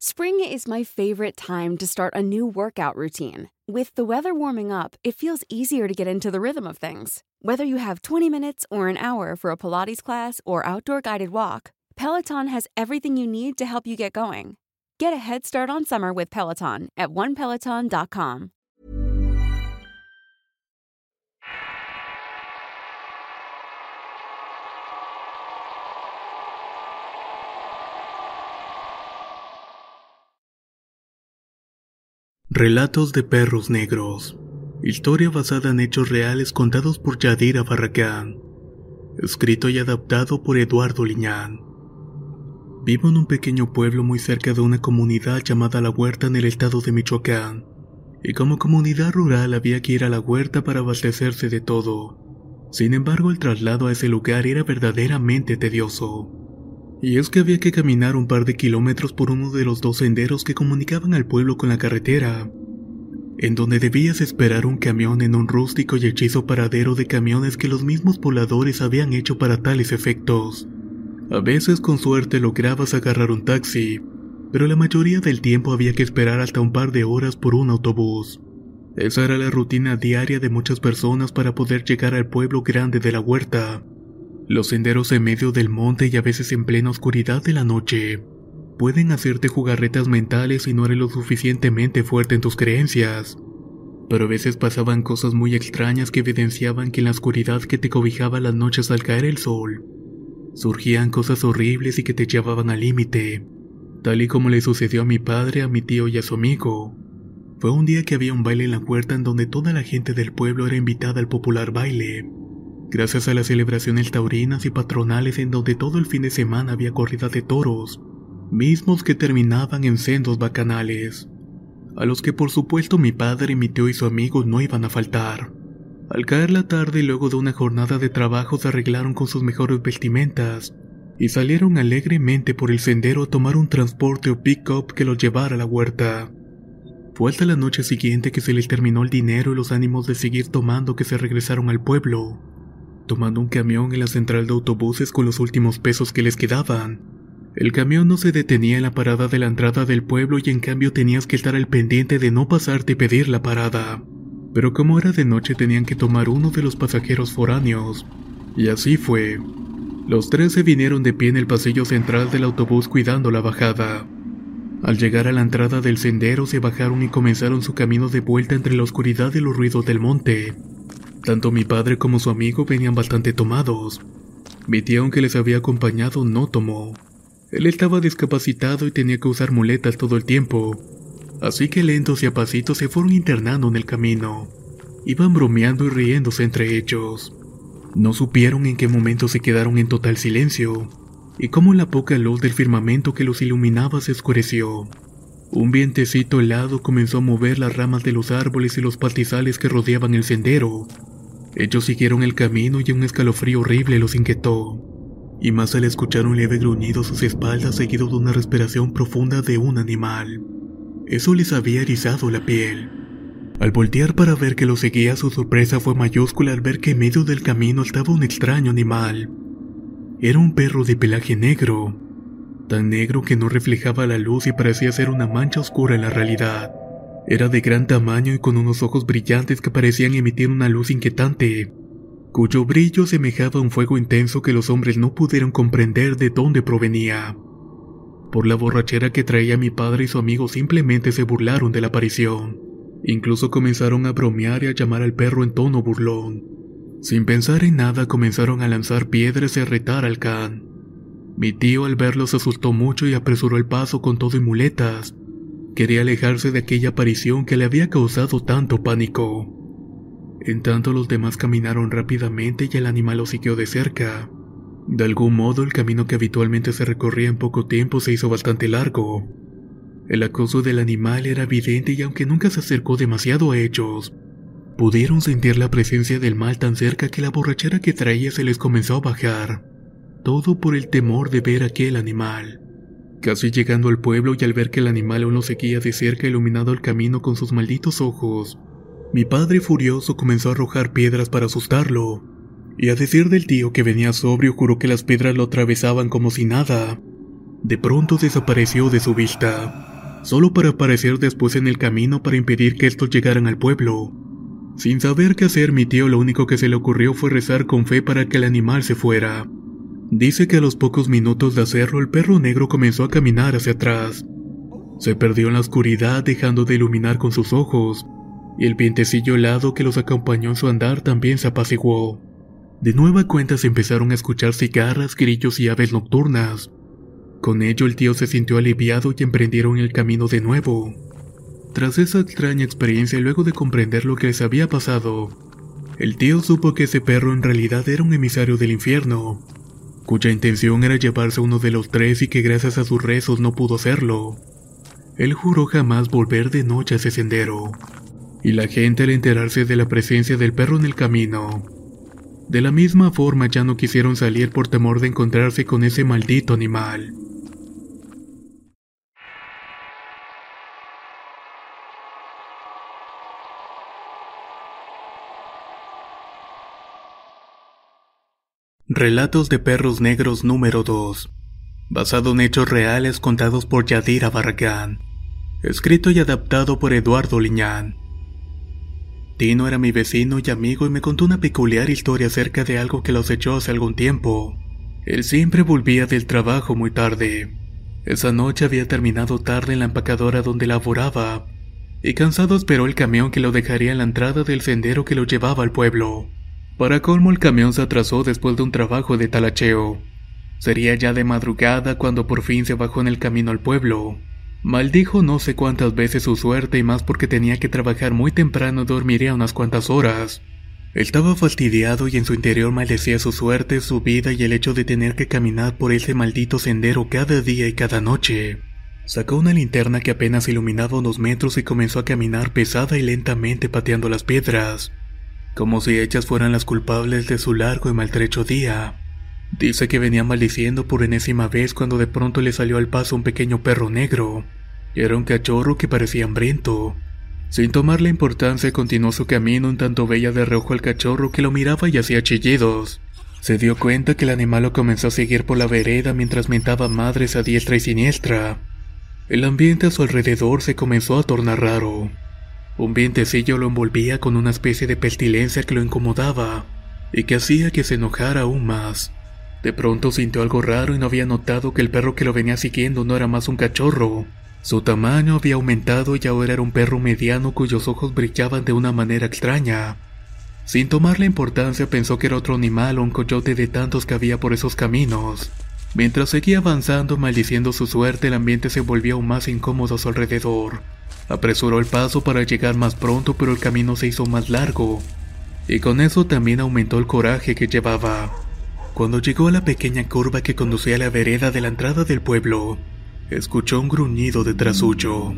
Spring is my favorite time to start a new workout routine. With the weather warming up, it feels easier to get into the rhythm of things. Whether you have 20 minutes or an hour for a Pilates class or outdoor guided walk, Peloton has everything you need to help you get going. Get a head start on summer with Peloton at onepeloton.com. Relatos de perros negros. Historia basada en hechos reales contados por Yadira Barracán. Escrito y adaptado por Eduardo Liñán. Vivo en un pequeño pueblo muy cerca de una comunidad llamada La Huerta en el estado de Michoacán. Y como comunidad rural había que ir a la huerta para abastecerse de todo. Sin embargo, el traslado a ese lugar era verdaderamente tedioso. Y es que había que caminar un par de kilómetros por uno de los dos senderos que comunicaban al pueblo con la carretera, en donde debías esperar un camión en un rústico y hechizo paradero de camiones que los mismos pobladores habían hecho para tales efectos. A veces con suerte lograbas agarrar un taxi, pero la mayoría del tiempo había que esperar hasta un par de horas por un autobús. Esa era la rutina diaria de muchas personas para poder llegar al pueblo grande de la huerta. Los senderos en medio del monte y a veces en plena oscuridad de la noche pueden hacerte jugarretas mentales si no eres lo suficientemente fuerte en tus creencias. Pero a veces pasaban cosas muy extrañas que evidenciaban que en la oscuridad que te cobijaba las noches al caer el sol, surgían cosas horribles y que te llevaban al límite, tal y como le sucedió a mi padre, a mi tío y a su amigo. Fue un día que había un baile en la puerta en donde toda la gente del pueblo era invitada al popular baile. Gracias a las celebraciones taurinas y patronales en donde todo el fin de semana había corrida de toros, mismos que terminaban en sendos bacanales, a los que por supuesto mi padre, mi tío y su amigo no iban a faltar. Al caer la tarde luego de una jornada de trabajo se arreglaron con sus mejores vestimentas y salieron alegremente por el sendero a tomar un transporte o pick-up que los llevara a la huerta. Fue hasta la noche siguiente que se les terminó el dinero y los ánimos de seguir tomando que se regresaron al pueblo tomando un camión en la central de autobuses con los últimos pesos que les quedaban. El camión no se detenía en la parada de la entrada del pueblo y en cambio tenías que estar al pendiente de no pasarte y pedir la parada. Pero como era de noche tenían que tomar uno de los pasajeros foráneos. Y así fue. Los tres se vinieron de pie en el pasillo central del autobús cuidando la bajada. Al llegar a la entrada del sendero se bajaron y comenzaron su camino de vuelta entre la oscuridad y los ruidos del monte. Tanto mi padre como su amigo venían bastante tomados. Mi tía, aunque les había acompañado, no tomó. Él estaba discapacitado y tenía que usar muletas todo el tiempo. Así que lentos y a pasitos se fueron internando en el camino. Iban bromeando y riéndose entre ellos. No supieron en qué momento se quedaron en total silencio, y cómo la poca luz del firmamento que los iluminaba se oscureció. Un vientecito helado comenzó a mover las ramas de los árboles y los pastizales que rodeaban el sendero. Ellos siguieron el camino y un escalofrío horrible los inquietó. Y más al escuchar un leve gruñido a sus espaldas seguido de una respiración profunda de un animal. Eso les había erizado la piel. Al voltear para ver que lo seguía, su sorpresa fue mayúscula al ver que en medio del camino estaba un extraño animal. Era un perro de pelaje negro, tan negro que no reflejaba la luz y parecía ser una mancha oscura en la realidad. Era de gran tamaño y con unos ojos brillantes que parecían emitir una luz inquietante, cuyo brillo semejaba un fuego intenso que los hombres no pudieron comprender de dónde provenía. Por la borrachera que traía mi padre y su amigo simplemente se burlaron de la aparición. Incluso comenzaron a bromear y a llamar al perro en tono burlón. Sin pensar en nada comenzaron a lanzar piedras y a retar al can. Mi tío al verlo se asustó mucho y apresuró el paso con todo y muletas. Quería alejarse de aquella aparición que le había causado tanto pánico. En tanto los demás caminaron rápidamente y el animal lo siguió de cerca. De algún modo el camino que habitualmente se recorría en poco tiempo se hizo bastante largo. El acoso del animal era evidente y aunque nunca se acercó demasiado a ellos, pudieron sentir la presencia del mal tan cerca que la borrachera que traía se les comenzó a bajar todo por el temor de ver aquel animal. Casi llegando al pueblo y al ver que el animal aún lo seguía de cerca iluminado el camino con sus malditos ojos, mi padre furioso comenzó a arrojar piedras para asustarlo, y a decir del tío que venía sobrio juró que las piedras lo atravesaban como si nada. De pronto desapareció de su vista. solo para aparecer después en el camino para impedir que estos llegaran al pueblo. Sin saber qué hacer, mi tío lo único que se le ocurrió fue rezar con fe para que el animal se fuera. Dice que a los pocos minutos de hacerlo el perro negro comenzó a caminar hacia atrás. Se perdió en la oscuridad dejando de iluminar con sus ojos, y el vientecillo helado que los acompañó en su andar también se apaciguó. De nueva cuenta se empezaron a escuchar cigarras, grillos y aves nocturnas. Con ello el tío se sintió aliviado y emprendieron el camino de nuevo. Tras esa extraña experiencia y luego de comprender lo que les había pasado, el tío supo que ese perro en realidad era un emisario del infierno, cuya intención era llevarse uno de los tres y que gracias a sus rezos no pudo hacerlo. Él juró jamás volver de noche a ese sendero, y la gente al enterarse de la presencia del perro en el camino, de la misma forma ya no quisieron salir por temor de encontrarse con ese maldito animal. Relatos de Perros Negros número 2 Basado en hechos reales contados por Yadira Barragán Escrito y adaptado por Eduardo Liñán Tino era mi vecino y amigo y me contó una peculiar historia acerca de algo que los echó hace algún tiempo. Él siempre volvía del trabajo muy tarde. Esa noche había terminado tarde en la empacadora donde laboraba, y cansado esperó el camión que lo dejaría en la entrada del sendero que lo llevaba al pueblo. Para colmo el camión se atrasó después de un trabajo de talacheo. Sería ya de madrugada cuando por fin se bajó en el camino al pueblo. Maldijo no sé cuántas veces su suerte y más porque tenía que trabajar muy temprano y dormiría unas cuantas horas. Estaba fastidiado y en su interior maldecía su suerte, su vida y el hecho de tener que caminar por ese maldito sendero cada día y cada noche. Sacó una linterna que apenas iluminaba unos metros y comenzó a caminar pesada y lentamente pateando las piedras, como si ellas fueran las culpables de su largo y maltrecho día. Dice que venía maldiciendo por enésima vez cuando de pronto le salió al paso un pequeño perro negro. Era un cachorro que parecía hambriento. Sin tomar la importancia continuó su camino en tanto veía de reojo al cachorro que lo miraba y hacía chillidos. Se dio cuenta que el animal lo comenzó a seguir por la vereda mientras mentaba madres a diestra y siniestra. El ambiente a su alrededor se comenzó a tornar raro. Un vientecillo lo envolvía con una especie de pestilencia que lo incomodaba y que hacía que se enojara aún más. De pronto sintió algo raro y no había notado que el perro que lo venía siguiendo no era más un cachorro. Su tamaño había aumentado y ahora era un perro mediano cuyos ojos brillaban de una manera extraña. Sin tomarle importancia pensó que era otro animal o un coyote de tantos que había por esos caminos. Mientras seguía avanzando maldiciendo su suerte el ambiente se volvió aún más incómodo a su alrededor. Apresuró el paso para llegar más pronto pero el camino se hizo más largo. Y con eso también aumentó el coraje que llevaba. Cuando llegó a la pequeña curva que conducía a la vereda de la entrada del pueblo, escuchó un gruñido detrás suyo.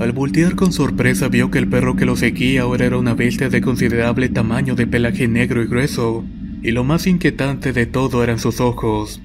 Al voltear con sorpresa vio que el perro que lo seguía ahora era una bestia de considerable tamaño de pelaje negro y grueso, y lo más inquietante de todo eran sus ojos.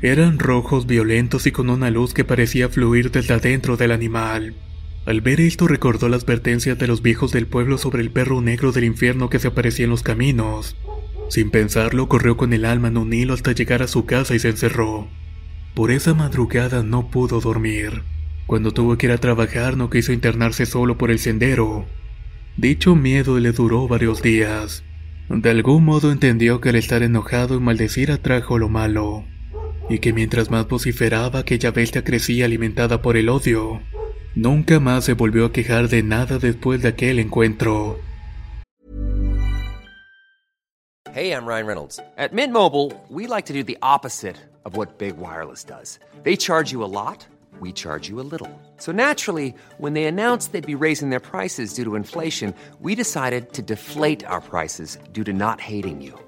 Eran rojos violentos y con una luz que parecía fluir desde adentro del animal. Al ver esto recordó las advertencias de los viejos del pueblo sobre el perro negro del infierno que se aparecía en los caminos. Sin pensarlo, corrió con el alma en un hilo hasta llegar a su casa y se encerró. Por esa madrugada no pudo dormir. Cuando tuvo que ir a trabajar no quiso internarse solo por el sendero. Dicho miedo le duró varios días. De algún modo entendió que al estar enojado y maldecir atrajo lo malo, y que mientras más vociferaba aquella bestia crecía alimentada por el odio. Nunca más se volvió a quejar de nada después de aquel encuentro. Hey, I'm Ryan Reynolds. At Mint Mobile, we like to do the opposite of what Big Wireless does. They charge you a lot, we charge you a little. So naturally, when they announced they'd be raising their prices due to inflation, we decided to deflate our prices due to not hating you.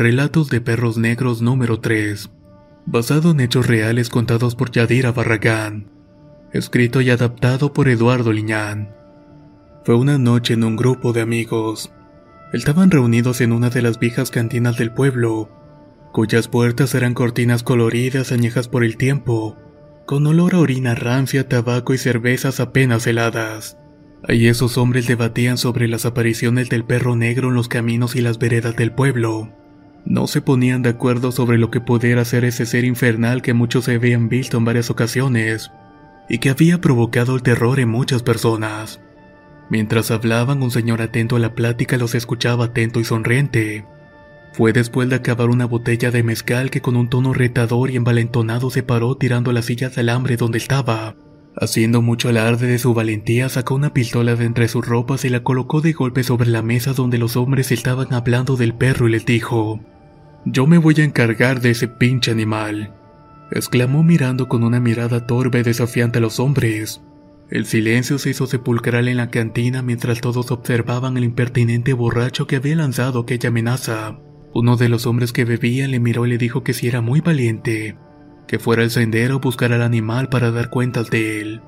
Relatos de Perros Negros número 3. Basado en hechos reales contados por Yadira Barragán. Escrito y adaptado por Eduardo Liñán. Fue una noche en un grupo de amigos. Estaban reunidos en una de las viejas cantinas del pueblo, cuyas puertas eran cortinas coloridas añejas por el tiempo, con olor a orina rancia, tabaco y cervezas apenas heladas. Allí esos hombres debatían sobre las apariciones del perro negro en los caminos y las veredas del pueblo. No se ponían de acuerdo sobre lo que pudiera ser ese ser infernal que muchos habían visto en varias ocasiones y que había provocado el terror en muchas personas. Mientras hablaban, un señor atento a la plática los escuchaba atento y sonriente. Fue después de acabar una botella de mezcal que con un tono retador y envalentonado se paró tirando las sillas de alambre donde estaba. Haciendo mucho alarde de su valentía, sacó una pistola de entre sus ropas y la colocó de golpe sobre la mesa donde los hombres estaban hablando del perro y les dijo: Yo me voy a encargar de ese pinche animal. exclamó mirando con una mirada torpe y desafiante a los hombres. El silencio se hizo sepulcral en la cantina mientras todos observaban al impertinente borracho que había lanzado aquella amenaza. Uno de los hombres que bebía le miró y le dijo que si era muy valiente, que fuera al sendero buscar al animal para dar cuentas de él.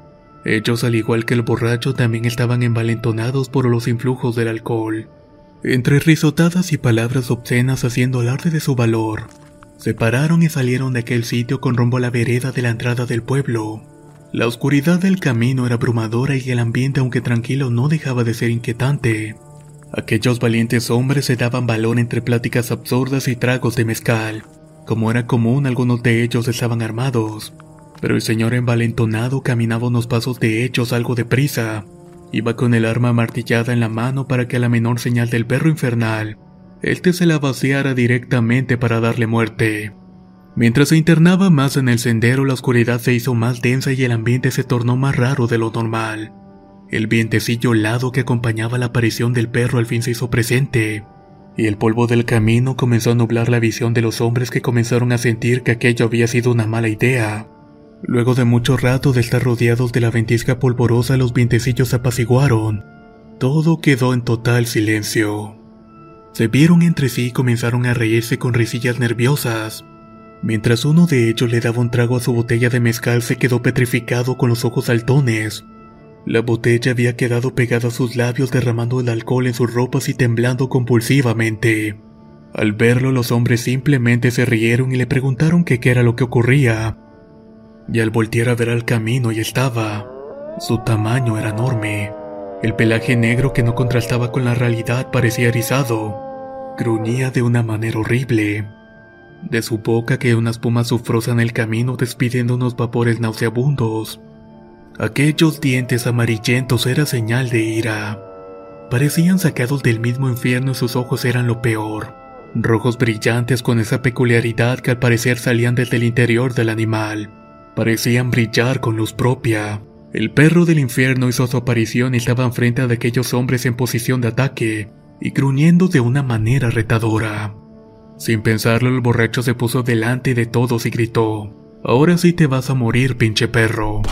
Ellos, al igual que el borracho, también estaban envalentonados por los influjos del alcohol. Entre risotadas y palabras obscenas haciendo alarde de su valor, se pararon y salieron de aquel sitio con rumbo a la vereda de la entrada del pueblo. La oscuridad del camino era abrumadora y el ambiente, aunque tranquilo, no dejaba de ser inquietante. Aquellos valientes hombres se daban valor entre pláticas absurdas y tragos de mezcal. Como era común, algunos de ellos estaban armados, pero el señor envalentonado caminaba unos pasos de hechos algo deprisa. Iba con el arma martillada en la mano para que a la menor señal del perro infernal, este se la vaciara directamente para darle muerte. Mientras se internaba más en el sendero, la oscuridad se hizo más densa y el ambiente se tornó más raro de lo normal. El vientecillo helado que acompañaba la aparición del perro al fin se hizo presente, y el polvo del camino comenzó a nublar la visión de los hombres que comenzaron a sentir que aquello había sido una mala idea. Luego de mucho rato de estar rodeados de la ventisca polvorosa, los vientecillos se apaciguaron. Todo quedó en total silencio. Se vieron entre sí y comenzaron a reírse con risillas nerviosas. Mientras uno de ellos le daba un trago a su botella de mezcal, se quedó petrificado con los ojos saltones. La botella había quedado pegada a sus labios derramando el alcohol en sus ropas y temblando compulsivamente. Al verlo los hombres simplemente se rieron y le preguntaron qué era lo que ocurría. Y al voltear a ver al camino y estaba. Su tamaño era enorme. El pelaje negro que no contrastaba con la realidad parecía erizado. Gruñía de una manera horrible. De su boca que una espuma sufrosa en el camino despidiendo unos vapores nauseabundos. Aquellos dientes amarillentos era señal de ira. Parecían sacados del mismo infierno y sus ojos eran lo peor. Rojos brillantes con esa peculiaridad que al parecer salían desde el interior del animal. Parecían brillar con luz propia. El perro del infierno hizo su aparición y estaba enfrente de aquellos hombres en posición de ataque y gruñendo de una manera retadora. Sin pensarlo, el borracho se puso delante de todos y gritó: Ahora sí te vas a morir, pinche perro.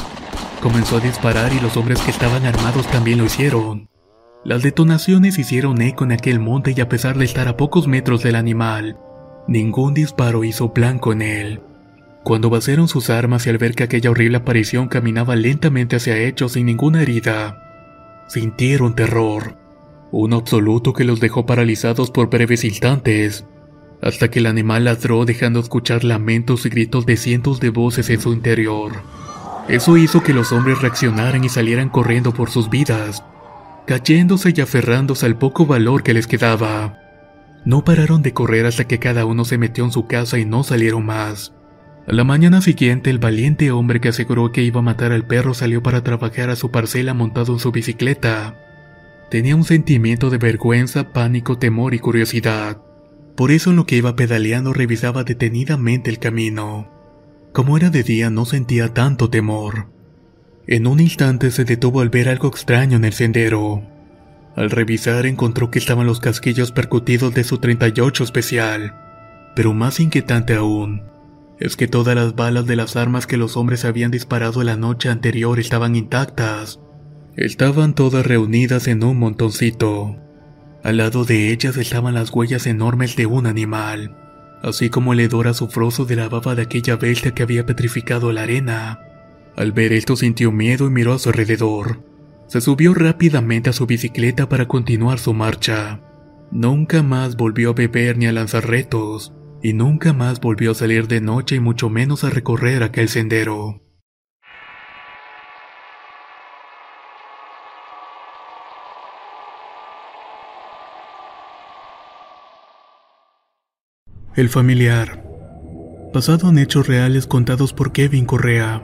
Comenzó a disparar y los hombres que estaban armados también lo hicieron. Las detonaciones hicieron eco en aquel monte y a pesar de estar a pocos metros del animal, ningún disparo hizo blanco en él. Cuando vaciaron sus armas y al ver que aquella horrible aparición caminaba lentamente hacia ellos sin ninguna herida, sintieron terror, un absoluto que los dejó paralizados por breves instantes, hasta que el animal ladró dejando escuchar lamentos y gritos de cientos de voces en su interior. Eso hizo que los hombres reaccionaran y salieran corriendo por sus vidas, cayéndose y aferrándose al poco valor que les quedaba. No pararon de correr hasta que cada uno se metió en su casa y no salieron más. A la mañana siguiente, el valiente hombre que aseguró que iba a matar al perro salió para trabajar a su parcela montado en su bicicleta. Tenía un sentimiento de vergüenza, pánico, temor y curiosidad. Por eso en lo que iba pedaleando revisaba detenidamente el camino. Como era de día no sentía tanto temor. En un instante se detuvo al ver algo extraño en el sendero. Al revisar encontró que estaban los casquillos percutidos de su 38 especial. Pero más inquietante aún, es que todas las balas de las armas que los hombres habían disparado la noche anterior estaban intactas. Estaban todas reunidas en un montoncito. Al lado de ellas estaban las huellas enormes de un animal, así como el hedor azufroso de la baba de aquella bestia que había petrificado la arena. Al ver esto sintió miedo y miró a su alrededor. Se subió rápidamente a su bicicleta para continuar su marcha. Nunca más volvió a beber ni a lanzar retos, y nunca más volvió a salir de noche y mucho menos a recorrer aquel sendero. El familiar. Basado en hechos reales contados por Kevin Correa.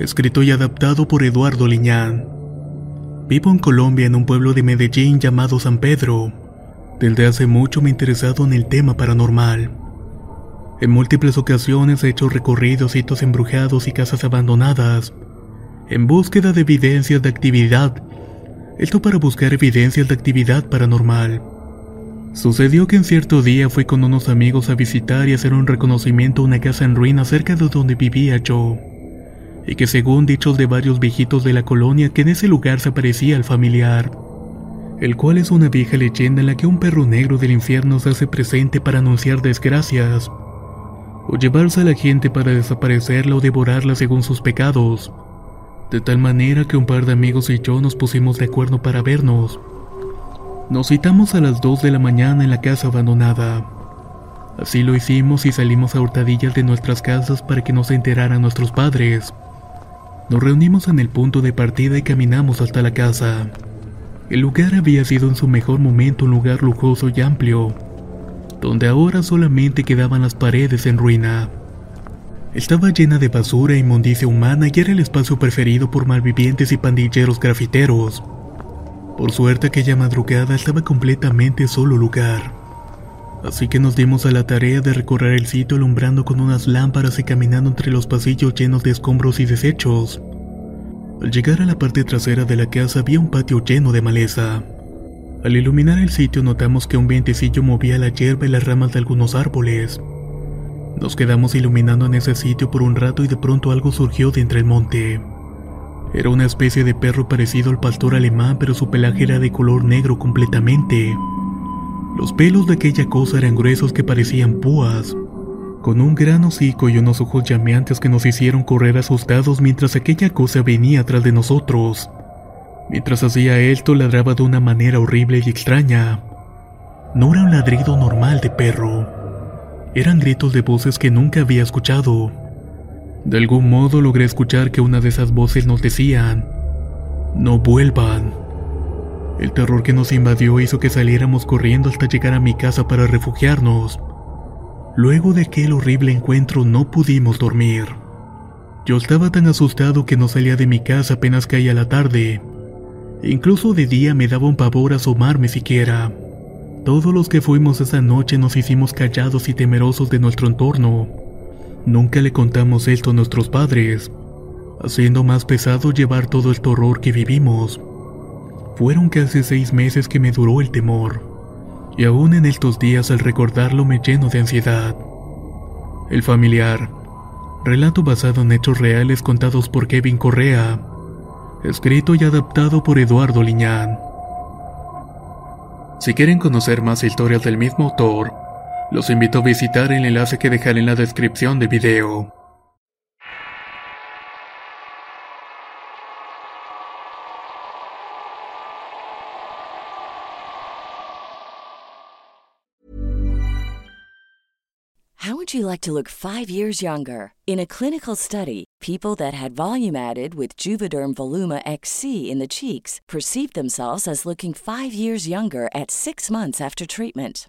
Escrito y adaptado por Eduardo Liñán. Vivo en Colombia en un pueblo de Medellín llamado San Pedro. Desde hace mucho me he interesado en el tema paranormal. En múltiples ocasiones he hecho recorridos, sitios embrujados y casas abandonadas, en búsqueda de evidencias de actividad. Esto para buscar evidencias de actividad paranormal. Sucedió que en cierto día fui con unos amigos a visitar y hacer un reconocimiento a una casa en ruina cerca de donde vivía yo, y que según dichos de varios viejitos de la colonia que en ese lugar se aparecía el familiar, el cual es una vieja leyenda en la que un perro negro del infierno se hace presente para anunciar desgracias, o llevarse a la gente para desaparecerla o devorarla según sus pecados, de tal manera que un par de amigos y yo nos pusimos de acuerdo para vernos, nos citamos a las 2 de la mañana en la casa abandonada. Así lo hicimos y salimos a hurtadillas de nuestras casas para que no se enteraran nuestros padres. Nos reunimos en el punto de partida y caminamos hasta la casa. El lugar había sido en su mejor momento un lugar lujoso y amplio, donde ahora solamente quedaban las paredes en ruina. Estaba llena de basura e inmundicia humana y era el espacio preferido por malvivientes y pandilleros grafiteros. Por suerte aquella madrugada estaba completamente solo lugar. Así que nos dimos a la tarea de recorrer el sitio alumbrando con unas lámparas y caminando entre los pasillos llenos de escombros y desechos. Al llegar a la parte trasera de la casa había un patio lleno de maleza. Al iluminar el sitio notamos que un vientecillo movía la hierba y las ramas de algunos árboles. Nos quedamos iluminando en ese sitio por un rato y de pronto algo surgió de entre el monte. Era una especie de perro parecido al pastor alemán, pero su pelaje era de color negro completamente. Los pelos de aquella cosa eran gruesos que parecían púas, con un gran hocico y unos ojos llameantes que nos hicieron correr asustados mientras aquella cosa venía atrás de nosotros. Mientras hacía esto, ladraba de una manera horrible y extraña. No era un ladrido normal de perro. Eran gritos de voces que nunca había escuchado. De algún modo logré escuchar que una de esas voces nos decían, no vuelvan. El terror que nos invadió hizo que saliéramos corriendo hasta llegar a mi casa para refugiarnos. Luego de aquel horrible encuentro no pudimos dormir. Yo estaba tan asustado que no salía de mi casa apenas caía la tarde. Incluso de día me daba un pavor asomarme siquiera. Todos los que fuimos esa noche nos hicimos callados y temerosos de nuestro entorno. Nunca le contamos esto a nuestros padres, haciendo más pesado llevar todo el terror que vivimos. Fueron casi seis meses que me duró el temor, y aún en estos días al recordarlo me lleno de ansiedad. El familiar, relato basado en hechos reales contados por Kevin Correa, escrito y adaptado por Eduardo Liñán. Si quieren conocer más historias del mismo autor, los invito a visitar el enlace que dejaré en la descripción del video. How would you like to look five years younger? In a clinical study, people that had volume added with Juvederm Voluma XC in the cheeks perceived themselves as looking five years younger at six months after treatment